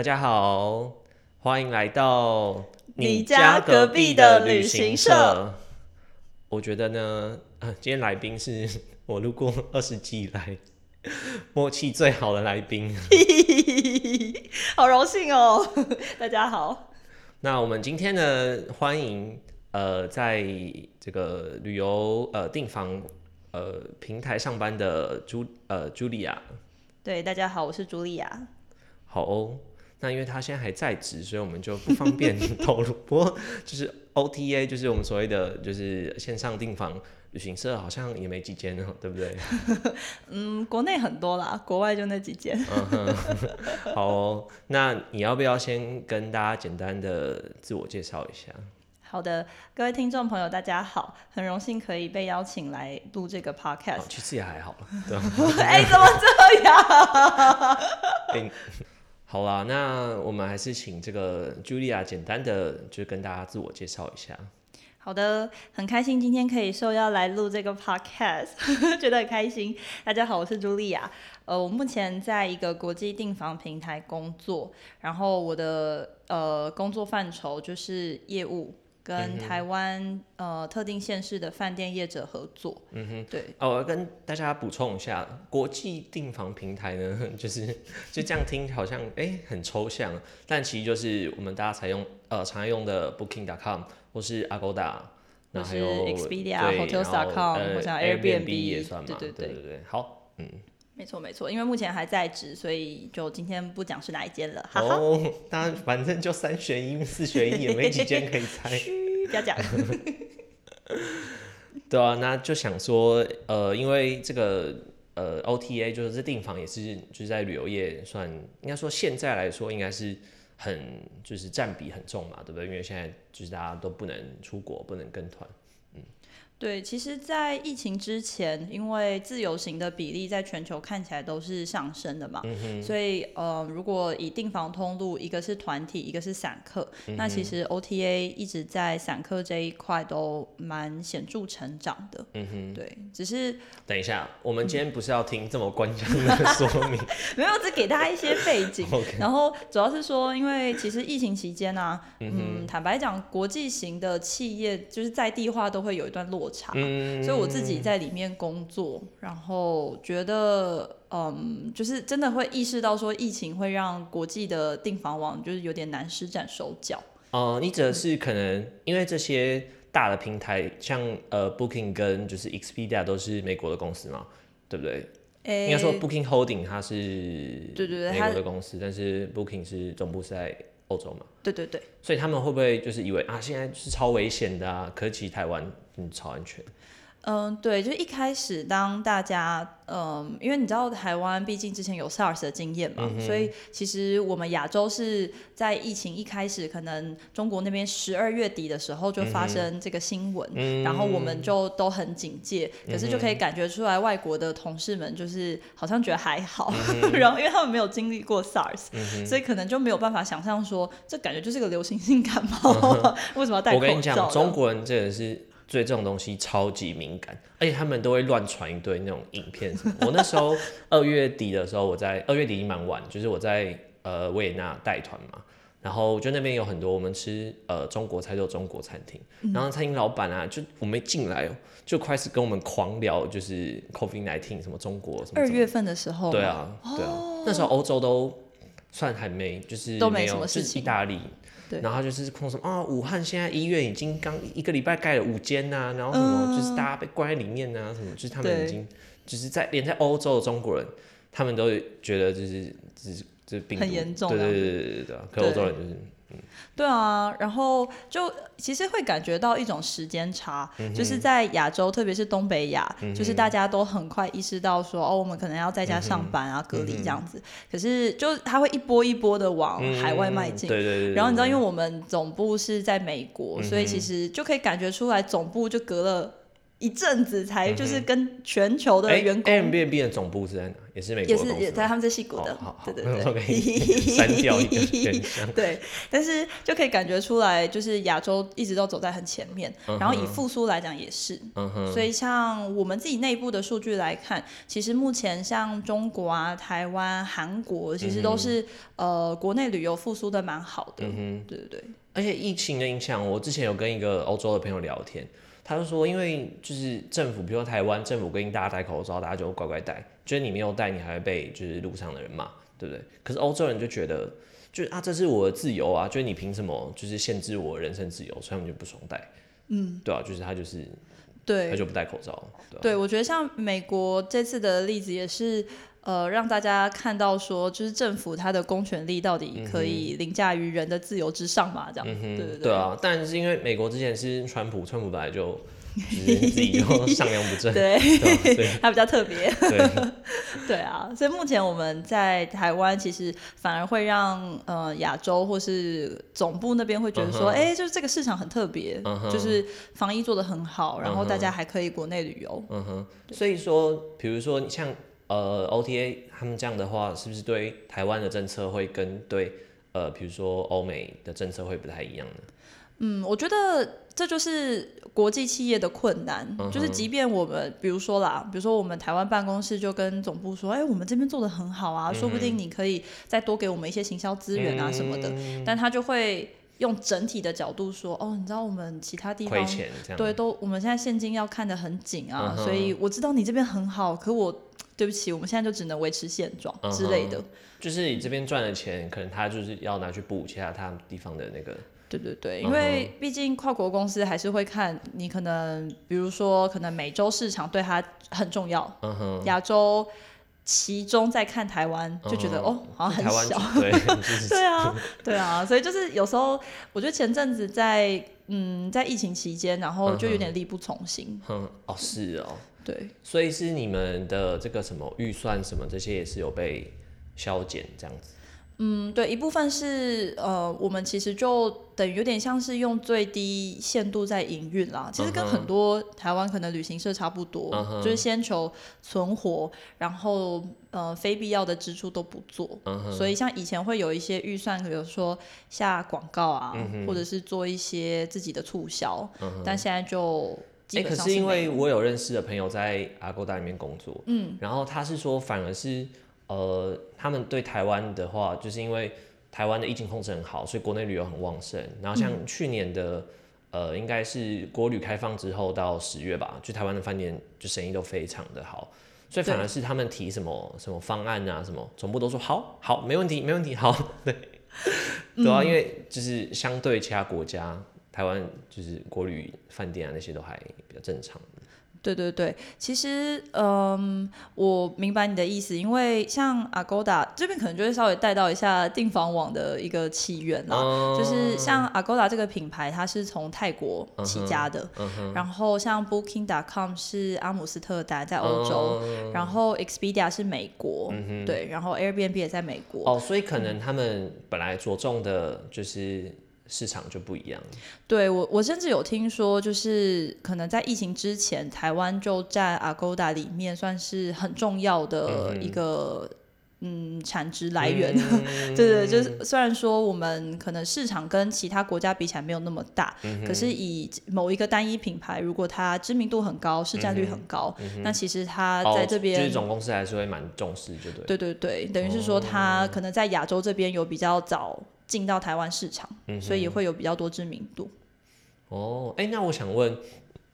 大家好，欢迎来到你家隔壁的旅行社。我觉得呢，呃，今天来宾是我录过 二十集以来默契最好的来宾。好荣幸哦！大家好。那我们今天呢，欢迎呃，在这个旅游呃订房呃平台上班的朱呃朱莉亚。对，大家好，我是朱莉亚。好哦。那因为他现在还在职，所以我们就不方便 透露。不过就是 OTA，就是我们所谓的就是线上订房旅行社，好像也没几间哦，对不对？嗯，国内很多啦，国外就那几间。好哦，那你要不要先跟大家简单的自我介绍一下？好的，各位听众朋友，大家好，很荣幸可以被邀请来录这个 podcast。其实也还好 哎，怎么这样？好啦，那我们还是请这个 Julia 简单的就跟大家自我介绍一下。好的，很开心今天可以受邀来录这个 podcast，觉得很开心。大家好，我是茱莉亚。呃，我目前在一个国际订房平台工作，然后我的呃工作范畴就是业务。跟台湾呃特定县市的饭店业者合作。嗯哼，对。哦，我要跟大家补充一下，国际订房平台呢，就是就这样听好像哎很抽象，但其实就是我们大家采用呃常用的 Booking.com 或是 Agoda，那还有 Expedia、Hotels.com 或者 Airbnb 也算嘛。对对对对对，好，嗯。没错没错，因为目前还在职，所以就今天不讲是哪一间了。哦，当然反正就三选一、四选一，也没几间可以猜。不要讲。对啊，那就想说，呃，因为这个呃 OTA 就是这订房也是就是在旅游业算，应该说现在来说应该是很就是占比很重嘛，对不对？因为现在就是大家都不能出国，不能跟团。对，其实，在疫情之前，因为自由行的比例在全球看起来都是上升的嘛，所以呃，如果以订房通路，一个是团体，一个是散客，那其实 OTA 一直在散客这一块都蛮显著成长的。嗯哼，对，只是等一下，我们今天不是要听这么官腔的说明，没有，只给大家一些背景。然后主要是说，因为其实疫情期间呢，嗯，坦白讲，国际型的企业就是在地化都会有一段落。嗯，所以我自己在里面工作，然后觉得，嗯，就是真的会意识到说，疫情会让国际的订房网就是有点难施展手脚。哦，你指的是可能因为这些大的平台，像呃 Booking 跟就是 Expedia 都是美国的公司嘛，对不对？应该说 Booking Holding 它是对对对美国的公司，但是 Booking 是总部是在欧洲嘛？对对对。所以他们会不会就是以为啊，现在是超危险的啊？可其实台湾。嗯，超安全。嗯，对，就一开始当大家，嗯，因为你知道台湾毕竟之前有 SARS 的经验嘛，所以其实我们亚洲是在疫情一开始，可能中国那边十二月底的时候就发生这个新闻，然后我们就都很警戒，可是就可以感觉出来外国的同事们就是好像觉得还好，然后因为他们没有经历过 SARS，所以可能就没有办法想象说这感觉就是个流行性感冒，为什么要戴口罩？我跟你讲，中国人真的是。对这种东西超级敏感，而且他们都会乱传一堆那种影片。我那时候 二月底的时候，我在二月底已经蛮晚，就是我在呃维也纳带团嘛，然后就那边有很多我们吃呃中国菜，就中国餐厅，然后餐厅老板啊，就我没进来哦，就开始跟我们狂聊，就是 COVID nineteen 什么中国什么。二月份的时候。对啊，对啊，那时候欧洲都算还没，就是都没什么事情。意大利。然后就是碰什么啊？武汉现在医院已经刚一个礼拜盖了五间呐，然后什么就是大家被关在里面呐，什么就是他们已经就是在连在欧洲的中国人，他们都觉得就是就是这病很严重，对对对对对对，可欧洲人就是。对啊，然后就其实会感觉到一种时间差，就是在亚洲，特别是东北亚，就是大家都很快意识到说，哦，我们可能要在家上班啊，隔离这样子。可是就它会一波一波的往海外迈进，对对对。然后你知道，因为我们总部是在美国，所以其实就可以感觉出来，总部就隔了。一阵子才就是跟全球的哎员工。Airbnb 的总部是在哪？也是美国也是也在他们在戏谷的。对对可对，以 删掉一个对，但是就可以感觉出来，就是亚洲一直都走在很前面，然后以复苏来讲也是，所以像我们自己内部的数据来看，其实目前像中国啊、台湾、韩国，其实都是、呃国内旅游复苏的蛮好的，嗯对对对，而且疫情的影响，我之前有跟一个欧洲的朋友聊天，他就说，因为就是政府，比如说台湾政府规定大家戴口罩，大家就乖乖戴，就是你没有戴，你还会被就是路上的人骂，对不对？可是欧洲人就觉得，就是啊，这是我的自由啊，就是你凭什么就是限制我人身自由？所以他们就不爽戴，嗯，对啊，就是他就是对他就不戴口罩，对啊对，我觉得像美国这次的例子也是。呃，让大家看到说，就是政府它的公权力到底可以凌驾于人的自由之上嘛？这样，对对对啊，但是因为美国之前是川普，川普本来就 就是自己就上梁不正，对，对吧？所以 它比较特别。对，对啊，所以目前我们在台湾其实反而会让呃亚洲或是总部那边会觉得说，哎、就是这个市场很特别，就是防疫做的很好，然后大家还可以国内旅游。嗯哼，所以说，比如说像呃 OTA 他们这样的话，是不是对台湾的政策会跟对呃比如说欧美的政策会不太一样呢？嗯，我觉得这就是国际企业的困难，嗯就是即便我们比如说啦，比如说我们台湾办公室就跟总部说，哎、我们这边做的很好啊，说不定你可以再多给我们一些行销资源啊什么的，嗯但他就会用整体的角度说，哦，你知道我们其他地方亏钱？对，都我们现在现金要看得很紧啊，嗯所以我知道你这边很好，可我对不起，我们现在就只能维持现状嗯之类的。哼就是你这边赚的钱，可能他就是要拿去补其他他地方的那个，对对对，嗯因为毕竟跨国公司还是会看你可能，比如说可能美洲市场对它很重要，亚洲其中在看台湾，就觉得、嗯哦好像很小。对，对啊，对啊，所以就是有时候我觉得前阵子在嗯在疫情期间，然后就有点力不从心。嗯哦是哦，对，所以是你们的这个什么预算什么这些也是有被削减这样子。嗯，对，一部分是呃，我们其实就等于有点像是用最低限度在营运啦。其实跟很多台湾可能旅行社差不多，就是先求存活，然后呃非必要的支出都不做。所以像以前会有一些预算，比如说下广告啊，或者是做一些自己的促销，但现在就基哎、本可是因为我有认识的朋友在 Agoda 里面工作，嗯，然后他是说反而是呃，他们对台湾的话，就是因为台湾的疫情控制很好，所以国内旅游很旺盛。然后像去年的、呃，应该是国旅开放之后到十月吧，就台湾的饭店就生意都非常的好。所以反而是他们提什么什么方案啊，什么总部都说好好没问题没问题好，对，对啊，因为就是相对其他国家，台湾就是国旅饭店啊那些都还比较正常。对对对，其实嗯，我明白你的意思，因为像 Agoda 这边可能就会稍微带到一下订房网的一个起源啦。哦。就是像 Agoda 这个品牌，它是从泰国起家的，嗯然后像 Booking.com 是阿姆斯特丹在欧洲，嗯然后 Expedia 是美国，对，然后 Airbnb 也在美国，哦，所以可能他们本来着重的就是市场就不一样。对我，我甚至有听说，就是可能在疫情之前，台湾就在 Agoda 里面算是很重要的一个嗯产值来源。嗯 对对，就是虽然说我们可能市场跟其他国家比起来没有那么大，嗯可是以某一个单一品牌，如果它知名度很高，市占率很高，那其实它在这边、就是总公司还是会蛮重视，就对。对对对，等于是说它可能在亚洲这边有比较早进到台湾市场，所以也会有比较多知名度。哦，哎、那我想问，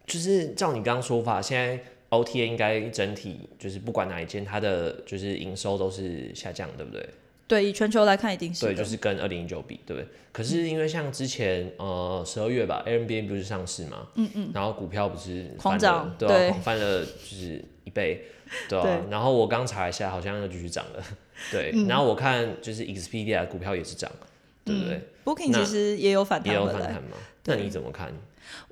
就是照你刚刚说法，现在 OTA 应该整体就是不管哪一间，它的就是营收都是下降，对不对？对，以全球来看，一定是对，就是跟二零一九比，对不对？可是因为像之前呃十二月吧，Airbnb 不是上市嘛，嗯嗯，然后股票不是狂涨对啊，对狂翻了就是一倍，对啊。对然后我刚查一下，好像又继续涨了，对。嗯然后我看就是 Expedia 股票也是涨，对不对？Booking 其实也有反也有弹嘛？那你怎么看？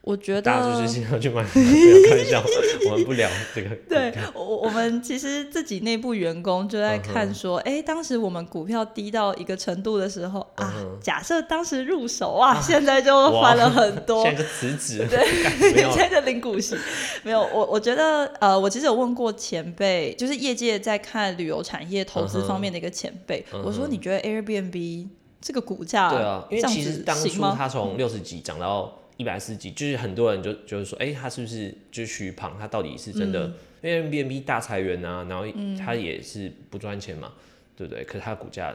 我觉得大家就是经常去买，不要开玩笑，我们不聊这个。对，我我们其实自己内部员工就在看说，哎、当时我们股票低到一个程度的时候啊，假设当时入手啊，现在就哇翻了很多现。在就辞职。对，现在就零股息，没有我我觉得呃，我其实有问过前辈，就是业界在看旅游产业投资方面的一个前辈，我说你觉得 Airbnb 这个股价对啊，因为其实当初行吗？它从六十几涨到一百四十几，就是很多人就就是说，哎、它是不是就是虚胖？它到底是真嗯的？因为 B N B 大裁员啊，然后它也是不赚钱嘛，对不对？可是它的股价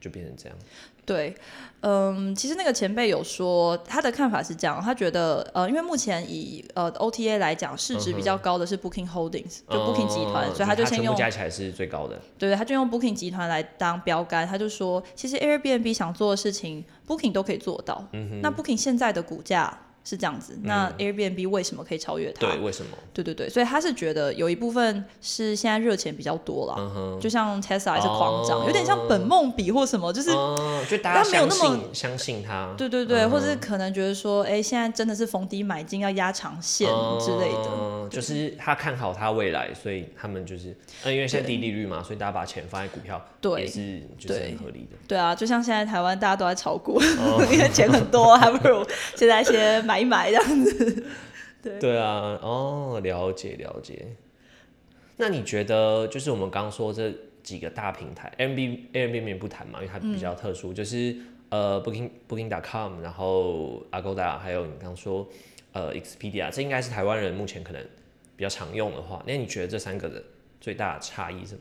就变成这样。对，嗯，其实那个前辈有说他的看法是这样，他觉得呃，因为目前以呃 OTA 来讲，市值比较高的是 Booking Holdings，、就 Booking 集团，嗯所以他就先用加起来是最高的。对，他就用 Booking 集团来当标杆，他就说，其实 Airbnb 想做的事情，Booking 都可以做到。嗯那 Booking 现在的股价是这样子，那 Airbnb 为什么可以超越它？对，为什么？对对对。所以他是觉得有一部分是现在热钱比较多嗯了，就像 Tesla 还是狂涨，有点像本梦比或什么，就是哦，就大家没有那么相信他。对对对，或者是可能觉得说，哎，现在真的是逢低买进，要压长线之类的。嗯，就是他看好他未来，所以他们就是，呃，因为现在低利率嘛，所以大家把钱放在股票，对。也是就是很合理的。对。啊，就像现在台湾大家都在炒股，哦。因为钱很多，还不如现在先买一买这样子。对对啊，哦，了解了解。那你觉得，就是我们刚刚说这几个大平台，Airbnb Airbnb 不谈嘛，因为它比较特殊，就是呃 Booking Booking.com，然后 Agoda，还有你刚刚说呃 Expedia，这应该是台湾人目前可能比较常用的话，那你觉得这三个的最大的差异是什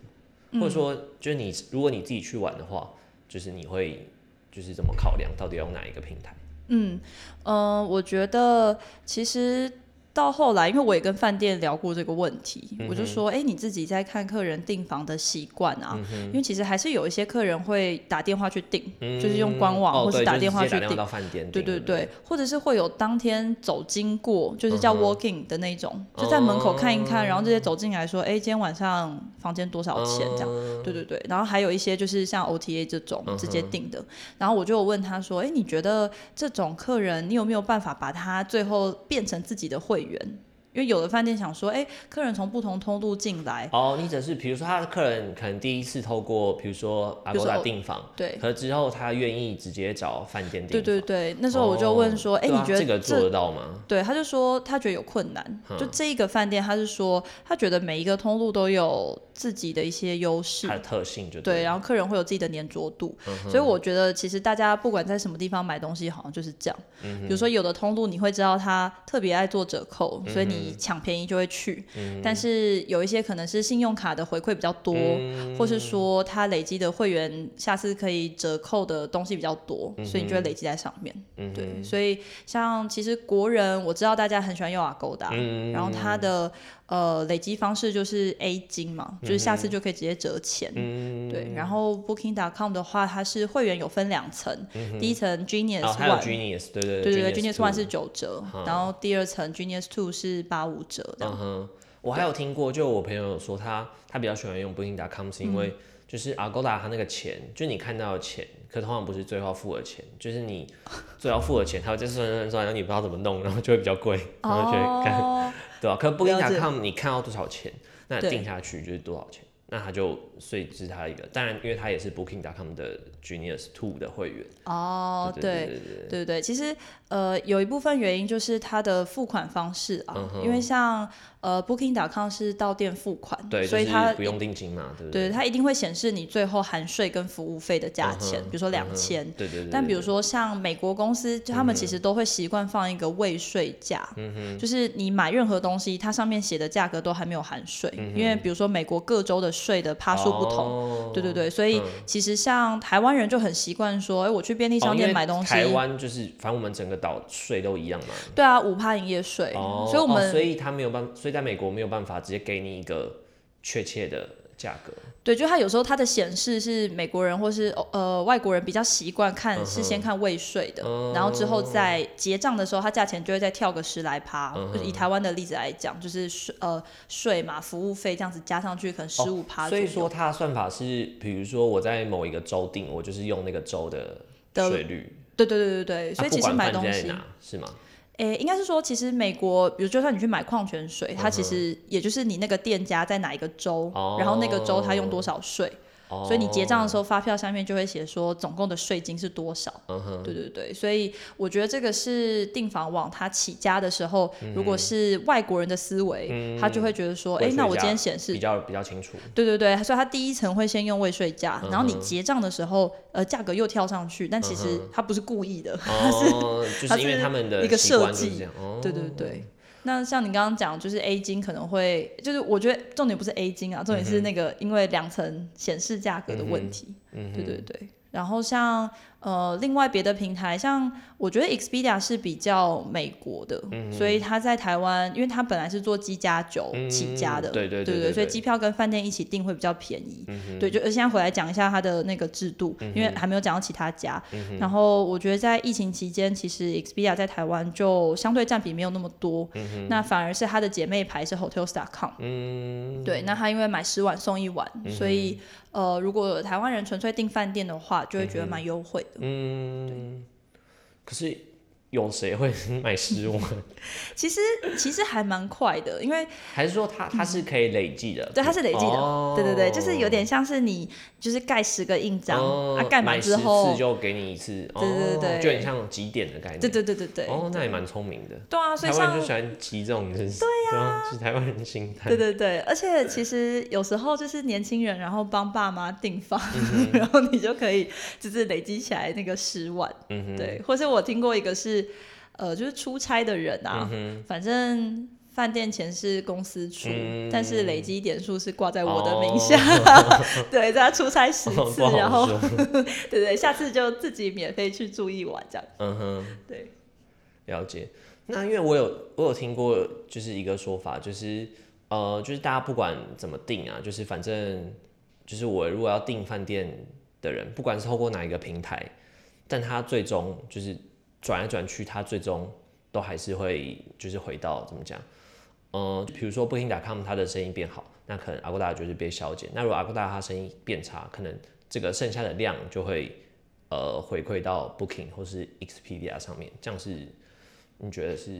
么？或者说，就是你如果你自己去玩的话，就是你会就是怎么考量，到底要用哪一个平台？嗯，呃，我觉得其实到后来，因为我也跟饭店聊过这个问题，我就说，哎、你自己在看客人订房的习惯啊，因为其实还是有一些客人会打电话去订，就是用官网哦或是打电话去订。对对对，或者是会有当天走经过，就是叫 walking 的那种，就在门口看一看，然后这些走进来说，哎，今天晚上房间多少钱这样。对对对，然后还有一些就是像 OTA 这种直接订的，然后我就问他说，哎，你觉得这种客人，你有没有办法把他最后变成自己的会员？因为有的饭店想说，哎，客人从不同通路进来，哦，你只是比如说他的客人可能第一次透过比如说比如说 Agoda 订房，对。可之后他愿意直接找饭店订对房，对对，那时候我就问说，哎、你觉得这个做得到吗？对，他就说他觉得有困难。就这一个饭店，他是说他觉得每一个通路都有自己的一些优势。它，的特性就对，然后客人会有自己的粘着度，嗯所以我觉得其实大家不管在什么地方买东西，好像就是这样。嗯比如说有的通路你会知道他特别爱做折扣，所以嗯你抢便宜就会去。但是有一些可能是信用卡的回馈比较多，嗯或是说他累积的会员下次可以折扣的东西比较多，嗯所以你就会累积在上面。对，所以像其实国人我知道大家很喜欢用 Agoda，、然嗯后它的呃累积方式就是 A 金嘛，就是下次就可以直接折钱。嗯。对，然后 Booking.com 的话，它是会员有分两层，第一层 Genius 哦，还有、Genius，对对对对对 Genius，Genius One 是九折，然后第二层 Genius Two 是八五折。嗯哼，我还有听过，就我朋友有说他他比较喜欢用 Booking.com 是因嗯为就是 Agoda 他那个钱，就你看到的钱，可通常不是最后付的钱，就是你最后付的钱，它会再算算算，然后你不知道怎么弄，然后就会比较贵，然后就会干，哦，对吧、可了解。Booking.com 你看到多少钱，那定下去就是多少钱，那他就所以是他一个，当然因为他也是 Booking.com 的 Genius Two 的会员，哦，对对对对对对对，其实呃有一部分原因就是他的付款方式啊，嗯因为像呃 Booking.com 是到店付款，对，就是所以它不用定金嘛，对不对对？它一定会显示你最后含税跟服务费的价钱，比如说两千、嗯对对对，但比如说像美国公司，就他们其实都会习惯放一个未税价，就是你买任何东西，它上面写的价格都还没有含税，因为比如说美国各州的税的趴数不同。哦。对对对，所以其实像台湾人就很习惯说，哎、我去便利商店买东西，台湾就是反正我们整个岛税都一样嘛，对啊，五趴营业税，哦，所以我们、哦所以他没有办，所以在美国没有办法直接给你一个确切的价格，对，就它有时候它的显示是美国人或是呃外国人比较习惯看，嗯是先看未税的，然后之后在结账的时候，它价钱就会再跳个十来趴。嗯就是以台湾的例子来讲，就是税呃税嘛，服务费这样子加上去，可能十五趴哦所。以说它的算法是，比如说我在某一个州定，我就是用那个州的的税率，对对对对对，所以其实买东西，是吗？诶，应该是说，其实美国，比如就算你去买矿泉水，它其实也就是你那个店家在哪一个州，然后那个州它用多少税。所以你结账的时候，发票上面就会写说总共的税金是多少。嗯对对对，所以我觉得这个是订房网它起家的时候，如果是外国人的思维，他就会觉得说，哎，那我今天显示比较比较清楚。对对对，所以他第一层会先用未税价，然后你结账的时候，呃，价格又跳上去，但其实他不是故意的，他是就是因为他们的一个设计。对对对。那像你刚刚讲，就是 A 金可能会，就是我觉得重点不是 A 金啊，重点是那个因为两层显示价格的问题。嗯，对对对。然后像呃，另外别的平台，像我觉得 Expedia 是比较美国的，所以他在台湾，因为他本来是做机加酒起家的，对对对对，所以机票跟饭店一起订会比较便宜。对，就现在回来讲一下他的那个制度，因为还没有讲到其他家。然后我觉得在疫情期间，其实 Expedia 在台湾就相对占比没有那么多，那反而是他的姐妹牌是 Hotels.com。嗯，对，那他因为买十晚送一晚，所以。呃，如果台湾人纯粹订饭店的话，就会觉得蛮优惠的。嗯，可是。有谁会 买十万？其实其实还蛮快的，因为 还是说它它是可以累计的，对，它是累计的，对对对，就是有点像是你就是盖十个印章，啊，盖满之后次就给你一次，对对对，就很像几点的概念，对对对对对。哦，那也蛮聪明的，对啊，所以台湾就喜欢集这种，对呀，是台湾人心态，对对对，而且其实有时候就是年轻人，然后帮爸妈订房，然后你就可以就是累积起来那个十万，嗯对，或是我听过一个是。呃，就是出差的人啊，反正饭店钱是公司出，但是累积点数是挂在我的名下。对，在他出差十次，然后 对对，下次就自己免费去住一晚这样。嗯哼，对，了解。那因为我有我有听过，就是一个说法，就是呃，就是大家不管怎么定啊，就是反正就是我如果要订饭店的人，不管是透过哪一个平台，但他最终就是。转来转去，它最终都还是会就是回到怎么讲？嗯，比如说 Booking.com 它的生意变好，那可能 Agoda 就是被削减。那如果 Agoda 它生意变差，可能这个剩下的量就会呃回馈到 Booking 或是 Expedia 上面。这样是你觉得是？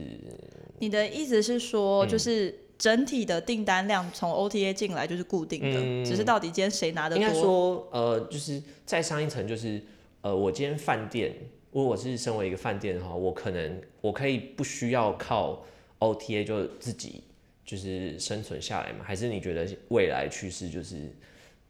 你的意思是说，就是整体的订单量从 OTA 进来就是固定的，只是到底今天谁拿的多？应该说，呃，就是再上一层，就是呃，我今天饭店。如果我是身为一个饭店的话，我可能我可以不需要靠 OTA 就自己就是生存下来嘛？还是你觉得未来趋势就是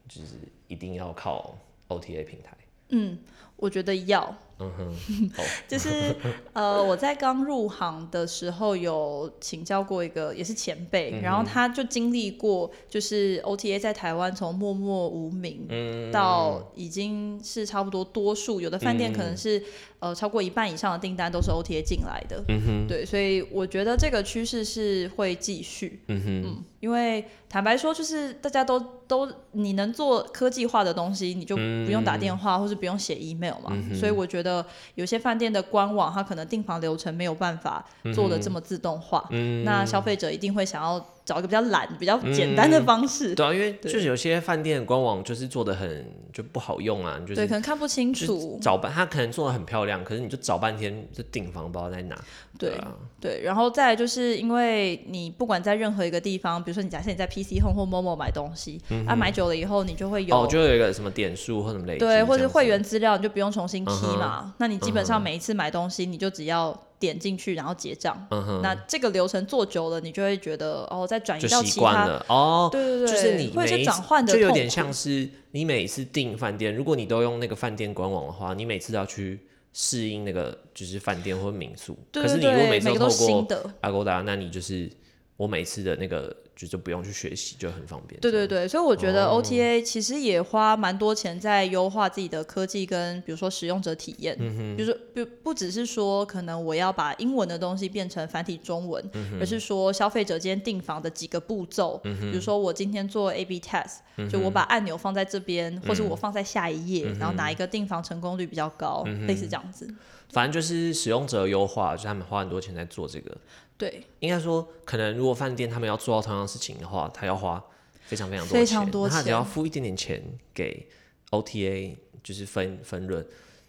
就是一定要靠 OTA 平台？嗯，我觉得要。嗯哼，就是呃，我在刚入行的时候有请教过一个也是前辈，然后他就经历过，就是 OTA 在台湾从默默无名到已经是差不多多数，有的饭店可能是呃超过一半以上的订单都是 OTA 进来的。嗯哼，对，所以我觉得这个趋势是会继续。嗯哼，因为坦白说，就是大家都都你能做科技化的东西，你就不用打电话或是不用写 email 嘛，所以我觉得。有些饭店的官网，它可能订房流程没有办法做的这么自动化，那消费者一定会想要找一个比较懒、比较简单的方式。对啊，因为就是有些饭店官网就是做的很就不好用啊，就是对，可能看不清楚。找半，他可能做的很漂亮，可是你就找半天就订房不知道在哪。对啊，对，然后再就是因为你不管在任何一个地方，比如说你假设你在 PC Home 或 Momo 买东西，啊，买久了以后你就会有哦，就有一个什么点数或什么类对，或者会员资料你就不用重新 key 嘛。那你基本上每一次买东西，你就只要点进去，然后结账。那这个流程做久了，你就会觉得哦，再转移到其他哦，对对对，就是你会转换的，就有点像是你每次订饭店，如果你都用那个饭店官网的话，你每次都要去适应那个就是饭店或民宿。可是你如果每次都透过阿勾达那你就是我每次的那个。就就不用去学习，就很方便。对对对，所以我觉得 OTA 其实也花蛮多钱在优化自己的科技跟比如说使用者体验。嗯哼。比如说不不只是说可能我要把英文的东西变成繁体中文，而是说消费者今天订房的几个步骤。嗯比如说我今天做 A/B test，就我把按钮放在这边，或者我放在下一页，然后哪一个订房成功率比较高，类似这样子。反正就是使用者优化，就他们花很多钱在做这个。对，应该说，可能如果饭店他们要做到同样的事情的话，他要花非常非常多钱，他只要付一点点钱给 OTA，就是分分润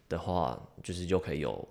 的话，就是就可以有。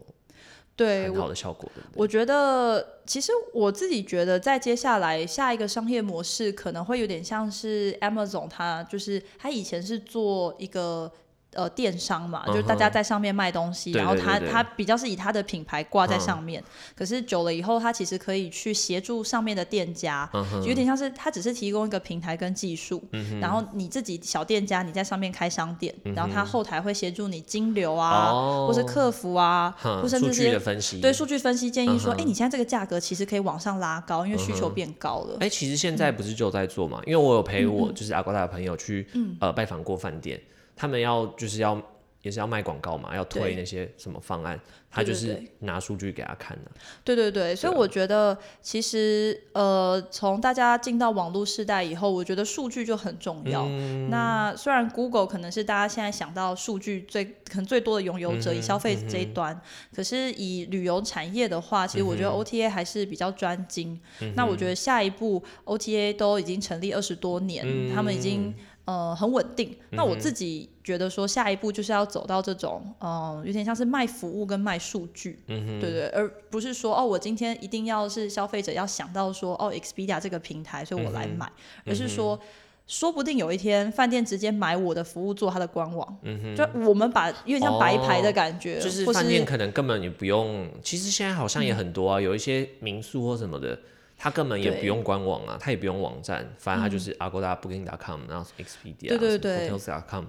很好的效果？我觉得，其实我自己觉得，在接下来下一个商业模式可能会有点像是 Amazon，它就是它以前是做一个。呃，电商嘛，就是大家在上面卖东西，对然后它对对对。它比较是以他的品牌挂在嗯上面。可是久了以后，他其实可以去协助上面的店家，嗯有点像是他只是提供一个平台跟技术，然后你自己小店家你在上面开商店，然后他后台会协助你金流啊，哦。或是客服啊，或甚至数据的是分析，对数据分析建议说，哎、你现在这个价格其实可以往上拉高，因为需求变高了。哎、其实现在不是就在做嘛？因为我有陪嗯我就是阿瓜达的朋友去、呃拜访过饭店，他们要就是要也是要卖广告嘛，要推那些什么方案，他就是拿数据给他看的、对对对，所以我觉得其实呃，从大家进到网络时代以后，我觉得数据就很重要。嗯。那虽然 Google 可能是大家现在想到数据最可能最多的拥有者，以消费这一端，可是以旅游产业的话，其实我觉得 OTA 还是比较专精。那我觉得下一步 OTA 都已经成立二十多年，他们已经。呃，很稳定。那我自己觉得说，下一步就是要走到这种，嗯、有点像是卖服务跟卖数据，对对，而不是说哦，我今天一定要是消费者要想到说，哦，Expedia 这个平台，所以我来买，而是说。说不定有一天，饭店直接买我的服务做它的官网，就我们把有点像白牌的感觉，就是或饭店可能根本也不用，其实现在好像也很多啊，有一些民宿或什么的，他根本也不用官网啊，他也不用网站，反正他就是 Agoda、Booking.com，然后 Expedia、Hotels.com，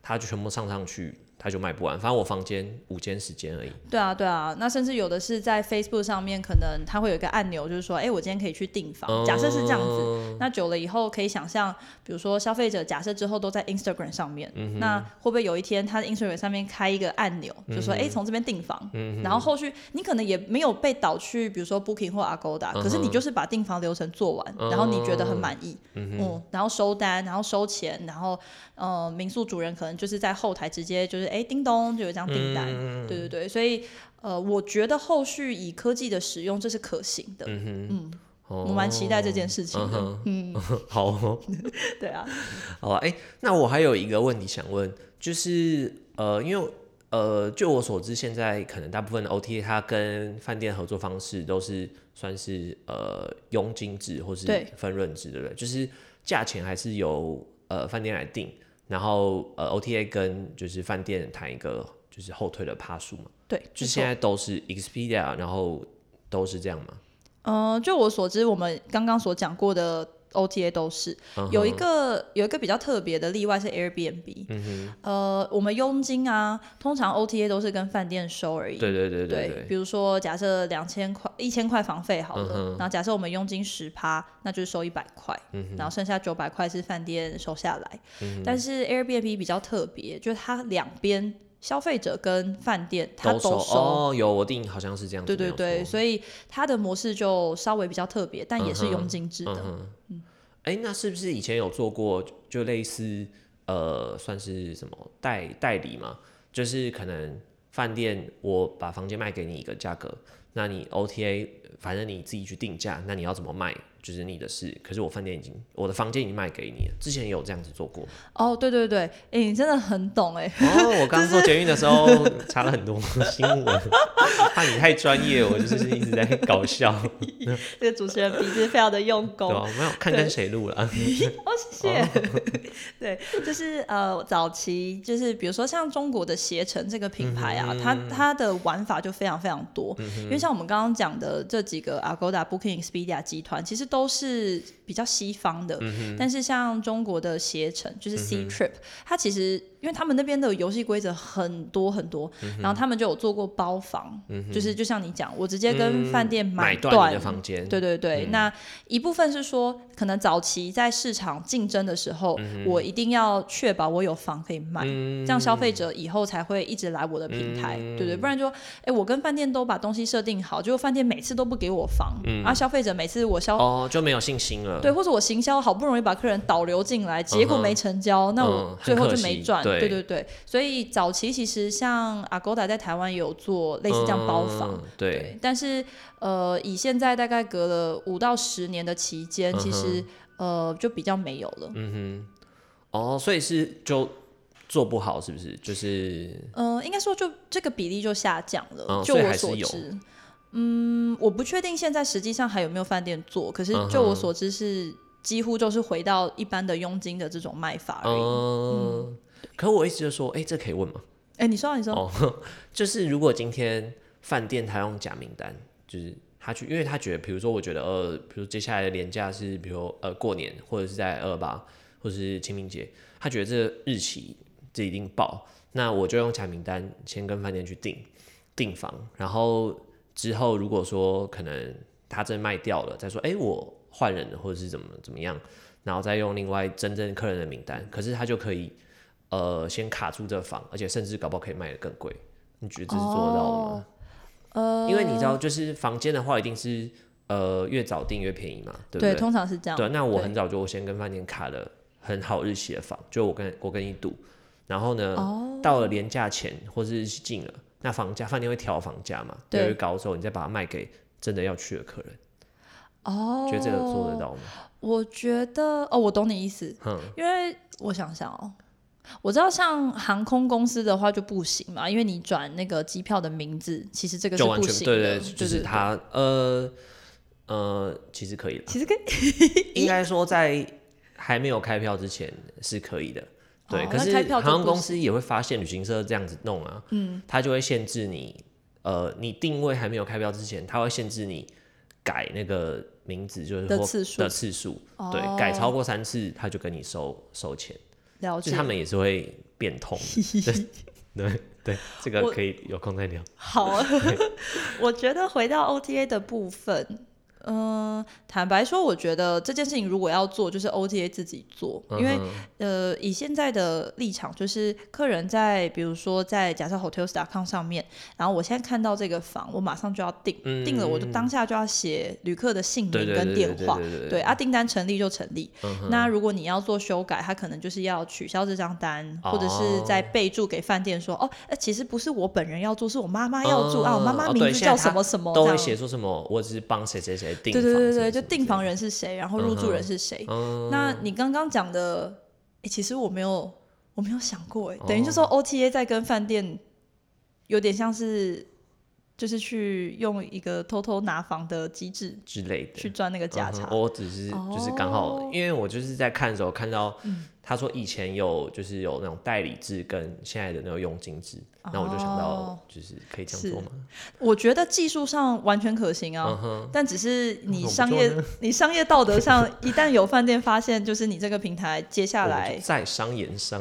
他就全部上上去，他就卖不完。反正我房间五间十间而已。对啊，对啊，那甚至有的是在 Facebook 上面，可能它会有一个按钮，就是说，哎，我今天可以去订房。假设是这样子，嗯那久了以后可以想象，比如说消费者假设之后都在 Instagram 上面，嗯那会不会有一天他的 Instagram 上面开一个按钮，就说，哎，从这边订房，嗯然后后续你可能也没有被导去，比如说 Booking 或 Agoda，、可是你就是把订房流程做完，然后你觉得很满意，嗯然后收单，然后收钱，然后呃，民宿主人可能就是在后台直接就是哎叮咚就有一张订单，嗯对对对，所以呃，我觉得后续以科技的使用这是可行的，嗯哦我蛮期待这件事情的，嗯哼，好哦，对啊，好啊，哎、那我还有一个问题想问，就是呃，因为呃，就我所知，现在可能大部分的 OTA 它跟饭店合作方式都是算是呃佣金制或是分润制，对不对？就是价钱还是由呃饭店来定，然后呃 OTA 跟就是饭店谈一个就是后退的趴数嘛，对，就现在都是 Expedia，然后都是这样嘛？呃，就我所知，我们刚刚所讲过的 OTA 都是、嗯有一个有一个比较特别的例外是 Airbnb，、呃，嗯我们佣金啊，通常 OTA 都是跟饭店收而已。对对对对对，比如说假设两千块、一千块房费好了，然后假设我们佣金十趴，那就是收一百块，嗯然后剩下九百块是饭店收下来。但是 Airbnb 比较特别，就是它两边消费者跟饭店他都都收。哦，有我定好像是这样子，对对对，所以它的模式就稍微比较特别，但也是佣金制的。嗯哼，哎、那是不是以前有做过就就类似呃，算是什么代代理嘛？就是可能饭店我把房间卖给你一个价格，那你 OTA 反正你自己去定价，那你要怎么卖就是你的事。可是我饭店已经我的房间已经卖给你了，之前也有这样子做过。哦，对对对，哎、你真的很懂哎。哦，我刚做捷运的时候查了很多新闻，怕你太专业，我就是一直在搞笑，这个主持人鼻子非常的用 功。没有看跟谁录了。哦，谢谢。对，就是呃，早期就是比如说像中国的携程这个品牌啊，它它的玩法就非常非常多。因为像我们刚刚讲的这几个 Agoda、Booking、Expedia 集团，其实都是比较西方的。但是像中国的携程，就是 C Trip，、它其实因为他们那边的游戏规则很多很多，然后他们就有做过包房，就是就像你讲，我直接跟饭店买断房间，对对对，那一部分是说，可能早期在市场竞争的时候，我一定要确保我有房可以卖，这样消费者以后才会一直来我的平台，对对，不然就，哎，我跟饭店都把东西设定好，结果饭店每次都不给我房，啊，消费者每次我消。哦，就没有信心了。对，或者我行销好不容易把客人导流进来，结果没成交，那我嗯最后就没赚。对对对对，所以早期其实像 Agoda 在台湾也有做类似这样包房，嗯对，对，但是呃，以现在大概隔了五到十年的期间，其实呃就比较没有了。嗯哼哦，所以是就做不好，是不是？就是呃，应该说就这个比例就下降了。嗯就我所知，嗯，我不确定现在实际上还有没有饭店做，可是就我所知是几乎就是回到一般的佣金的这种卖法而已。嗯，可我一直就说，哎、这可以问吗？哎、你说啊你说，哦，就是如果今天饭店他用假名单，就是他去，因为他觉得，比如说，我觉得呃，比如接下来的年假是，比如呃过年，或者是在二八，或者是清明节，他觉得这个日期这一定爆，那我就用假名单先跟饭店去订订房，然后之后如果说可能他真卖掉了，再说，哎、我换人，或者是怎么怎么样，然后再用另外真正客人的名单，可是他就可以。呃，先卡住这房，而且甚至搞不好可以卖得更贵。你觉得这是做得到的吗？呃，因为你知道，就是房间的话，一定是呃越早订越便宜嘛，对不对？通常是这样。对，那我很早就先跟饭店卡了很好日期的房，就我跟我跟你赌，然后呢，哦到了年假前或是日期近了，那房价饭店会调房价嘛，对。越来越高之后，你再把它卖给真的要去的客人，哦，觉得这个做得到吗？我觉得哦，我懂你意思，嗯，因为我想想哦，我知道像航空公司的话就不行嘛，因为你转那个机票的名字，其实这个是就完全不行的，对对，就是对。它呃呃，其实可以了。其实可以应该说在还没有开票之前是可以的，对。哦可是航空公司也会发现旅行社这样子弄啊，嗯，他就会限制你，呃，你定位还没有开票之前，他会限制你改那个名字，就是或的次数的次数，对，哦改超过三次，他就跟你收收钱，了解。就他们也是会变通，对对对，这个可以有空再聊。好，我觉得回到 OTA 的部分，嗯、坦白说，我觉得这件事情如果要做，就是 OTA 自己做，因为、嗯呃，以现在的立场，就是客人在比如说在假设 Hotels.com 上面，然后我现在看到这个房，我马上就要订，嗯订了我就当下就要写旅客的姓名跟电话，对啊，订单成立就成立。嗯。那如果你要做修改，他可能就是要取消这张单，或者是哦。在备注给饭店说，哦，呃，其实不是我本人要做，是我妈妈要做、啊，我妈妈哦名字叫什么什么，都会写说什么，我只是帮谁谁谁订对对对对，就订房人是谁，然后入住人是谁。嗯那你刚刚讲的，诶其实我没有我没有想过，等于就说 OTA 在跟饭店有点像是，就是去用一个偷偷拿房的机制之类的。去赚那个价差。嗯我只是就是刚好，哦。因为我就是在看的时候看到，他说以前有就是有那种代理制跟现在的那种佣金制，那我就想哦到就是可以这样做吗？我觉得技术上完全可行啊，嗯，但只是你商业 你商业道德上，一旦有饭店发现，就是你这个平台接下我来在商言商，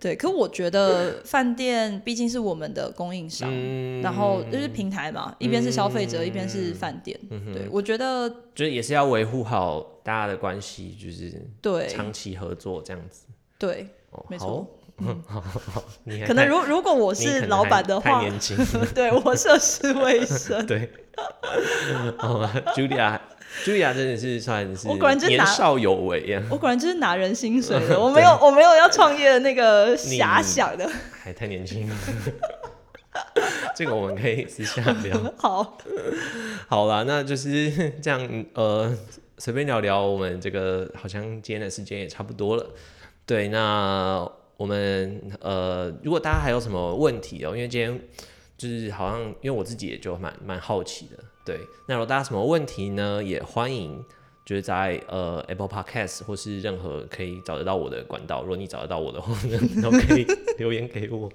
对，可我觉得饭店毕竟是我们的供应商，嗯。然后就是平台嘛，一边是消费者，一边是饭店。嗯对，我觉得就是也是要维护好大家的关系，就是对长期合作这样子。对，哦，没好错。你 可能如如果我是老板的话，太年轻，对我涉世未深。对。哦，Julia。Julia 真的是算是我果然就是拿年少有为呀，我果然就是拿人薪水的，我没有我没有要创业的那个遐想的。还太年轻。这个我们可以私下聊。好，好啦，那就是这样，呃，随便聊聊，我们这个好像今天的时间也差不多了。对，那我们呃，如果大家还有什么问题哦、因为今天就是好像，因为我自己也就蛮蛮好奇的。对，那如果大家什么问题呢，也欢迎就是在呃 Apple Podcast 或是任何可以找得到我的管道，如果你找得到我的话呢，都可以留言给我。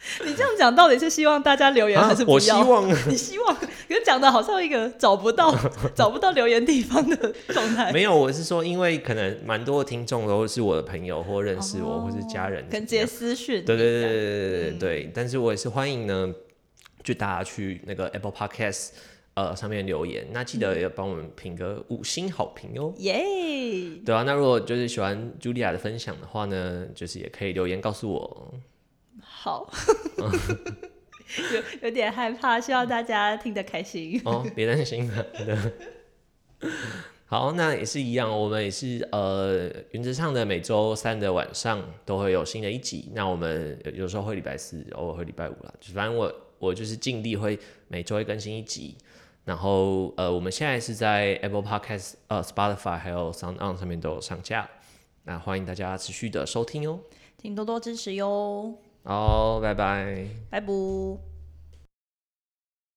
你这样讲到底是希望大家留言还是不要？你希望，可讲的好像一个找不到、找不到留言地方的状态。没有，我是说，因为可能蛮多的听众都是我的朋友或认识我或是家人，跟接私讯。对对对对对对对。但是我也是欢迎呢，就大家去那个 Apple Podcast，呃，上面留言。那记得要帮我们评个五星好评哦。耶！对啊，那如果就是喜欢 Julia 的分享的话呢，就是也可以留言告诉我。好，有有点害怕，希望大家听得开心。哦，别担心好，那也是一样，我们也是呃，原则上的每周三的晚上都会有新的一集。那我们有有时候会礼拜四，偶尔会礼拜五啦。就反正我我就是尽力会每周会更新一集。然后呃，我们现在是在 Apple Podcast、呃 Spotify 还有 Sound On 上面都有上架。那欢迎大家持续的收听哦。请多多支持哟，好，拜拜。拜拜。